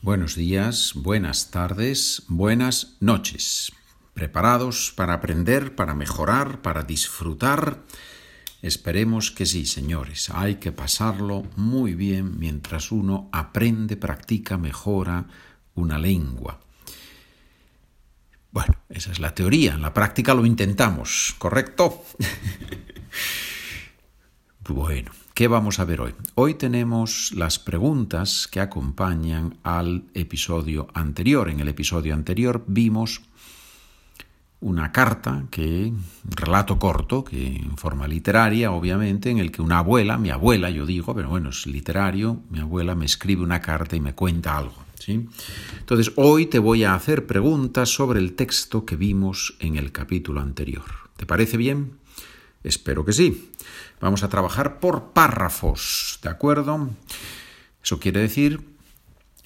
Buenos días, buenas tardes, buenas noches. ¿Preparados para aprender, para mejorar, para disfrutar? Esperemos que sí, señores. Hay que pasarlo muy bien mientras uno aprende, practica, mejora una lengua. Bueno, esa es la teoría. En la práctica lo intentamos, ¿correcto? bueno, ¿Qué vamos a ver hoy? Hoy tenemos las preguntas que acompañan al episodio anterior. En el episodio anterior vimos una carta que, un relato corto, que en forma literaria, obviamente, en el que una abuela, mi abuela, yo digo, pero bueno, es literario, mi abuela me escribe una carta y me cuenta algo. ¿sí? Entonces, hoy te voy a hacer preguntas sobre el texto que vimos en el capítulo anterior. ¿Te parece bien? Espero que sí. Vamos a trabajar por párrafos, ¿de acuerdo? Eso quiere decir,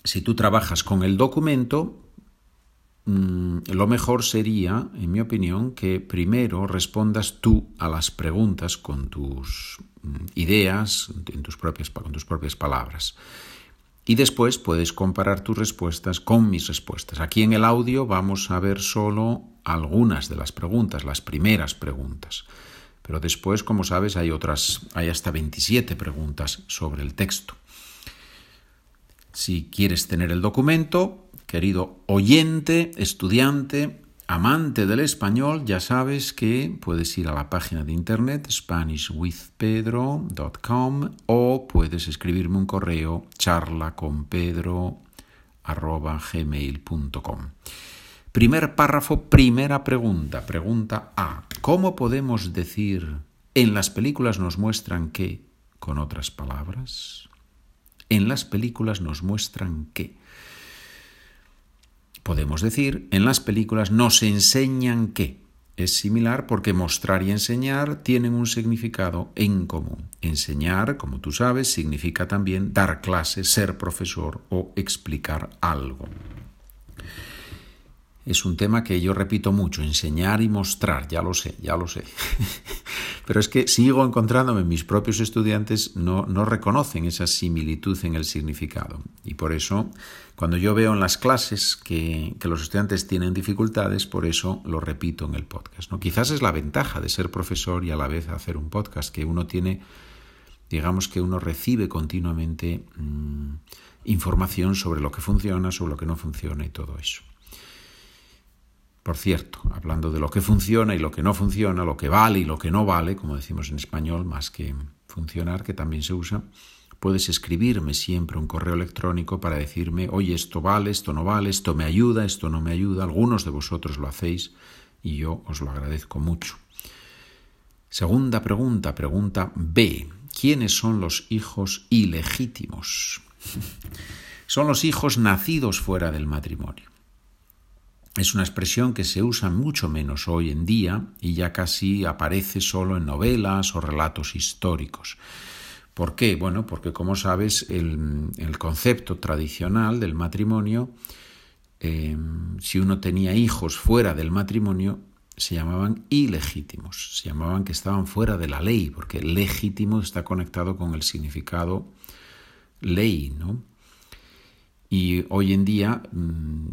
si tú trabajas con el documento, mm, lo mejor sería, en mi opinión, que primero respondas tú a las preguntas con tus mm, ideas, en tus propias, con tus propias palabras. Y después puedes comparar tus respuestas con mis respuestas. Aquí en el audio vamos a ver solo algunas de las preguntas, las primeras preguntas. Pero después, como sabes, hay otras, hay hasta 27 preguntas sobre el texto. Si quieres tener el documento, querido oyente, estudiante, amante del español, ya sabes que puedes ir a la página de internet spanishwithpedro.com o puedes escribirme un correo charlaconpedro.gmail.com. Primer párrafo, primera pregunta. Pregunta A. ¿Cómo podemos decir en las películas nos muestran que, con otras palabras? En las películas nos muestran que. Podemos decir, en las películas nos enseñan que. Es similar porque mostrar y enseñar tienen un significado en común. Enseñar, como tú sabes, significa también dar clase, ser profesor o explicar algo es un tema que yo repito mucho, enseñar y mostrar, ya lo sé, ya lo sé. Pero es que sigo encontrándome, mis propios estudiantes no, no reconocen esa similitud en el significado. Y por eso, cuando yo veo en las clases que, que, los estudiantes tienen dificultades, por eso lo repito en el podcast. ¿no? Quizás es la ventaja de ser profesor y a la vez hacer un podcast, que uno tiene, digamos que uno recibe continuamente mmm, información sobre lo que funciona, sobre lo que no funciona y todo eso. Por cierto, hablando de lo que funciona y lo que no funciona, lo que vale y lo que no vale, como decimos en español, más que funcionar, que también se usa, puedes escribirme siempre un correo electrónico para decirme, oye, esto vale, esto no vale, esto me ayuda, esto no me ayuda. Algunos de vosotros lo hacéis y yo os lo agradezco mucho. Segunda pregunta, pregunta B. ¿Quiénes son los hijos ilegítimos? son los hijos nacidos fuera del matrimonio. Es una expresión que se usa mucho menos hoy en día y ya casi aparece solo en novelas o relatos históricos. ¿Por qué? Bueno, porque como sabes, el, el concepto tradicional del matrimonio, eh, si uno tenía hijos fuera del matrimonio, se llamaban ilegítimos, se llamaban que estaban fuera de la ley, porque legítimo está conectado con el significado ley, ¿no? Y hoy en día mm,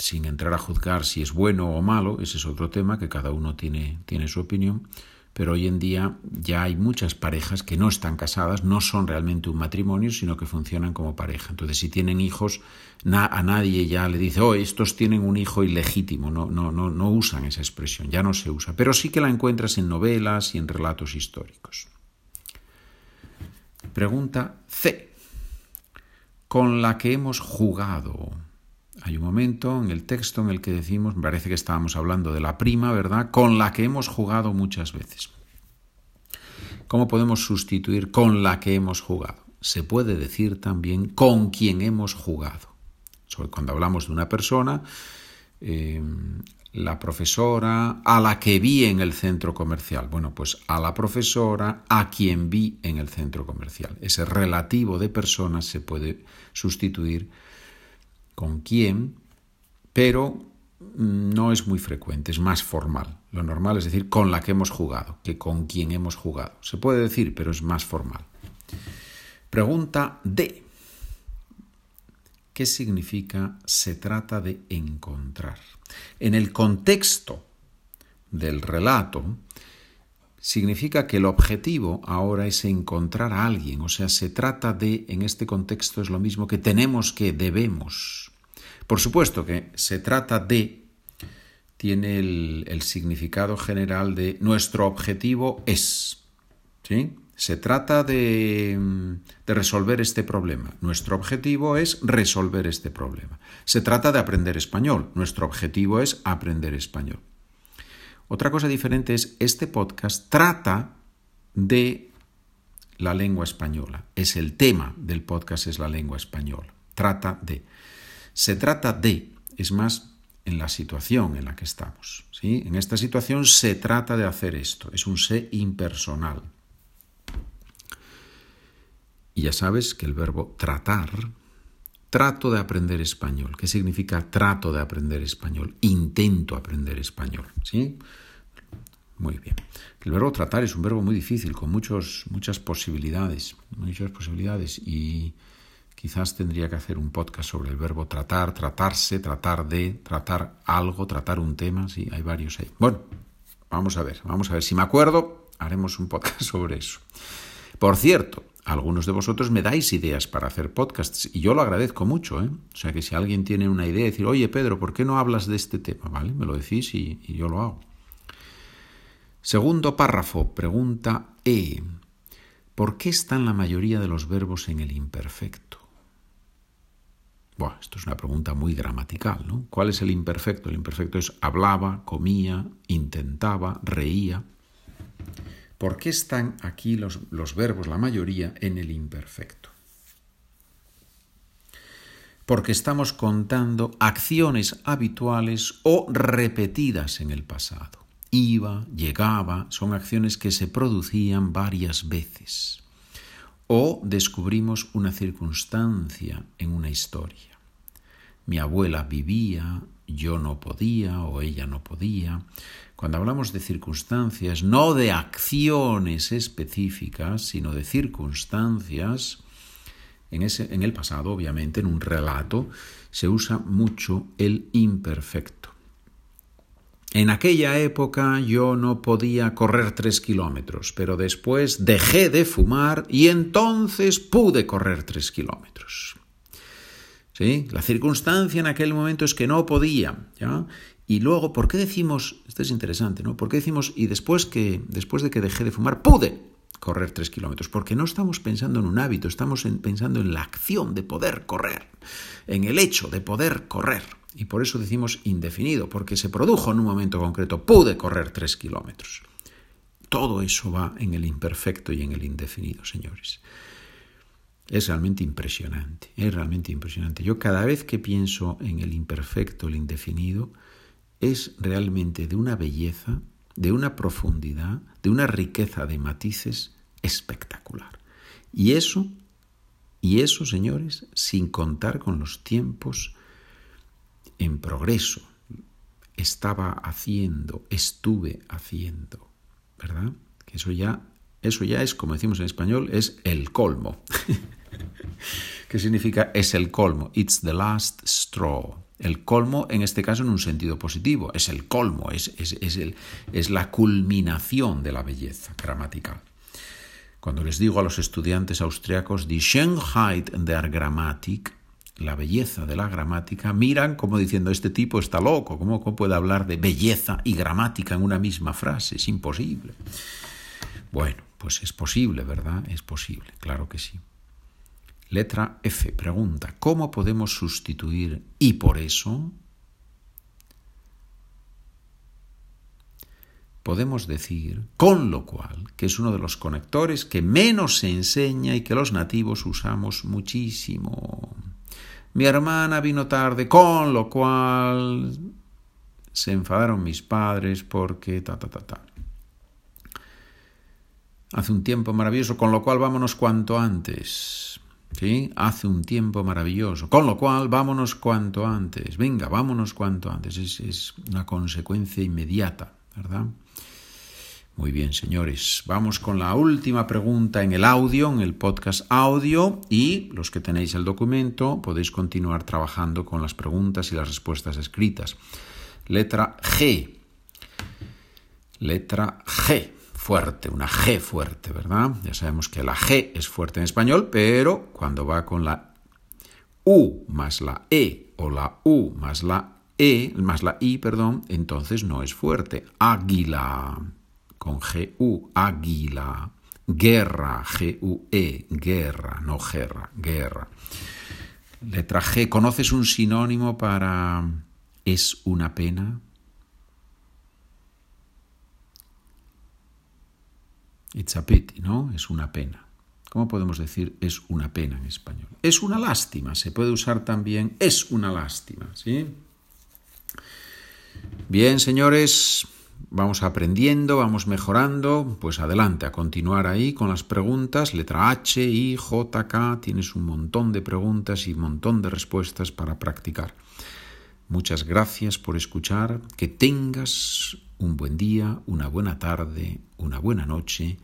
sin entrar a juzgar si es bueno o malo, ese es otro tema que cada uno tiene, tiene su opinión, pero hoy en día ya hay muchas parejas que no están casadas, no son realmente un matrimonio, sino que funcionan como pareja. Entonces, si tienen hijos, a nadie ya le dice, oh, estos tienen un hijo ilegítimo, no, no, no, no usan esa expresión, ya no se usa, pero sí que la encuentras en novelas y en relatos históricos. Pregunta C. Con la que hemos jugado. Hay un momento en el texto en el que decimos, me parece que estábamos hablando de la prima, ¿verdad? Con la que hemos jugado muchas veces. ¿Cómo podemos sustituir con la que hemos jugado? Se puede decir también con quien hemos jugado. Cuando hablamos de una persona, eh, la profesora a la que vi en el centro comercial. Bueno, pues a la profesora a quien vi en el centro comercial. Ese relativo de personas se puede sustituir con quién, pero no es muy frecuente, es más formal. Lo normal es decir con la que hemos jugado, que con quien hemos jugado. Se puede decir, pero es más formal. Pregunta D. ¿Qué significa se trata de encontrar? En el contexto del relato, significa que el objetivo ahora es encontrar a alguien, o sea, se trata de, en este contexto es lo mismo que tenemos que, debemos. Por supuesto que se trata de, tiene el, significado general de nuestro objetivo es, ¿sí? Se trata de, de, resolver este problema. Nuestro objetivo es resolver este problema. Se trata de aprender español. Nuestro objetivo es aprender español. Otra cosa diferente es, este podcast trata de la lengua española. Es el tema del podcast, es la lengua española. Trata de. Se trata de, es más, en la situación en la que estamos. ¿sí? En esta situación se trata de hacer esto. Es un sé impersonal. Y ya sabes que el verbo tratar Trato de aprender español. ¿Qué significa trato de aprender español? Intento aprender español. ¿Sí? Muy bien. El verbo tratar es un verbo muy difícil, con muchos, muchas posibilidades. Muchas posibilidades. Y quizás tendría que hacer un podcast sobre el verbo tratar, tratarse, tratar de, tratar algo, tratar un tema. Sí, hay varios ahí. Bueno, vamos a ver, vamos a ver. Si me acuerdo, haremos un podcast sobre eso. Por cierto, algunos de vosotros me dais ideas para hacer podcasts y yo lo agradezco mucho. ¿eh? O sea que si alguien tiene una idea, decir, oye Pedro, ¿por qué no hablas de este tema? ¿Vale? Me lo decís y, y yo lo hago. Segundo párrafo, pregunta E. ¿Por qué están la mayoría de los verbos en el imperfecto? Esto es una pregunta muy gramatical, ¿no? ¿Cuál es el imperfecto? El imperfecto es hablaba, comía, intentaba, reía. ¿Por qué están aquí los, los verbos, la mayoría, en el imperfecto? Porque estamos contando acciones habituales o repetidas en el pasado. Iba, llegaba, son acciones que se producían varias veces. O descubrimos una circunstancia en una historia. Mi abuela vivía, yo no podía o ella no podía. Cuando hablamos de circunstancias, no de acciones específicas, sino de circunstancias, en, ese, en el pasado, obviamente, en un relato, se usa mucho el imperfecto. En aquella época yo no podía correr tres kilómetros, pero después dejé de fumar y entonces pude correr tres kilómetros. La circunstancia en aquel momento es que no podía. Y luego, ¿por qué decimos, esto es interesante, ¿no? ¿Por qué decimos, y después, que, después de que dejé de fumar, pude correr tres kilómetros? Porque no estamos pensando en un hábito, estamos pensando en la acción de poder correr, en el hecho de poder correr. Y por eso decimos indefinido, porque se produjo en un momento concreto, pude correr tres kilómetros. Todo eso va en el imperfecto y en el indefinido, señores. Es realmente impresionante, es realmente impresionante. Yo cada vez que pienso en el imperfecto, el indefinido, es realmente de una belleza, de una profundidad, de una riqueza de matices espectacular. Y eso, y eso, señores, sin contar con los tiempos en progreso. Estaba haciendo, estuve haciendo, ¿verdad? Que eso ya, eso ya es, como decimos en español, es el colmo. ¿Qué significa es el colmo? It's the last straw. El colmo, en este caso, en un sentido positivo, es el colmo, es, es, el, es la culminación de la belleza gramatical. Cuando les digo a los estudiantes austriacos, die Schönheit der Grammatik, la belleza de la gramática, miran como diciendo, este tipo está loco, ¿cómo puede hablar de belleza y gramática en una misma frase? Es imposible. Bueno, pues es posible, ¿verdad? Es posible, claro que sí. Letra F. Pregunta, ¿cómo podemos sustituir y por eso? Podemos decir, con lo cual, que es uno de los conectores que menos se enseña y que los nativos usamos muchísimo. Mi hermana vino tarde, con lo cual se enfadaron mis padres porque ta ta ta ta. Hace un tiempo maravilloso, con lo cual vámonos cuanto antes. ¿Sí? Hace un tiempo maravilloso. Con lo cual, vámonos cuanto antes. Venga, vámonos cuanto antes. Es, es una consecuencia inmediata, ¿verdad? Muy bien, señores. Vamos con la última pregunta en el audio, en el podcast audio, y los que tenéis el documento podéis continuar trabajando con las preguntas y las respuestas escritas. Letra G. Letra G. Fuerte, una G fuerte, ¿verdad? Ya sabemos que la G es fuerte en español, pero cuando va con la U más la E o la U más la E, más la I, perdón, entonces no es fuerte. Águila con G-U, águila. Guerra, G-U-E, guerra, no guerra, guerra. Letra G, ¿conoces un sinónimo para es una pena? It's a pity, ¿no? Es una pena. ¿Cómo podemos decir es una pena en español? Es una lástima, se puede usar también es una lástima, ¿sí? Bien, señores, vamos aprendiendo, vamos mejorando, pues adelante, a continuar ahí con las preguntas, letra H, I, J, K, tienes un montón de preguntas y un montón de respuestas para practicar. Muchas gracias por escuchar, que tengas un buen día, una buena tarde, una buena noche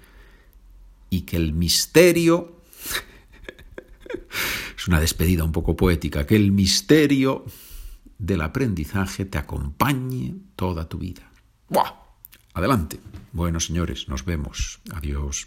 y que el misterio, es una despedida un poco poética, que el misterio del aprendizaje te acompañe toda tu vida. ¡Buah! Adelante. Bueno, señores, nos vemos. Adiós.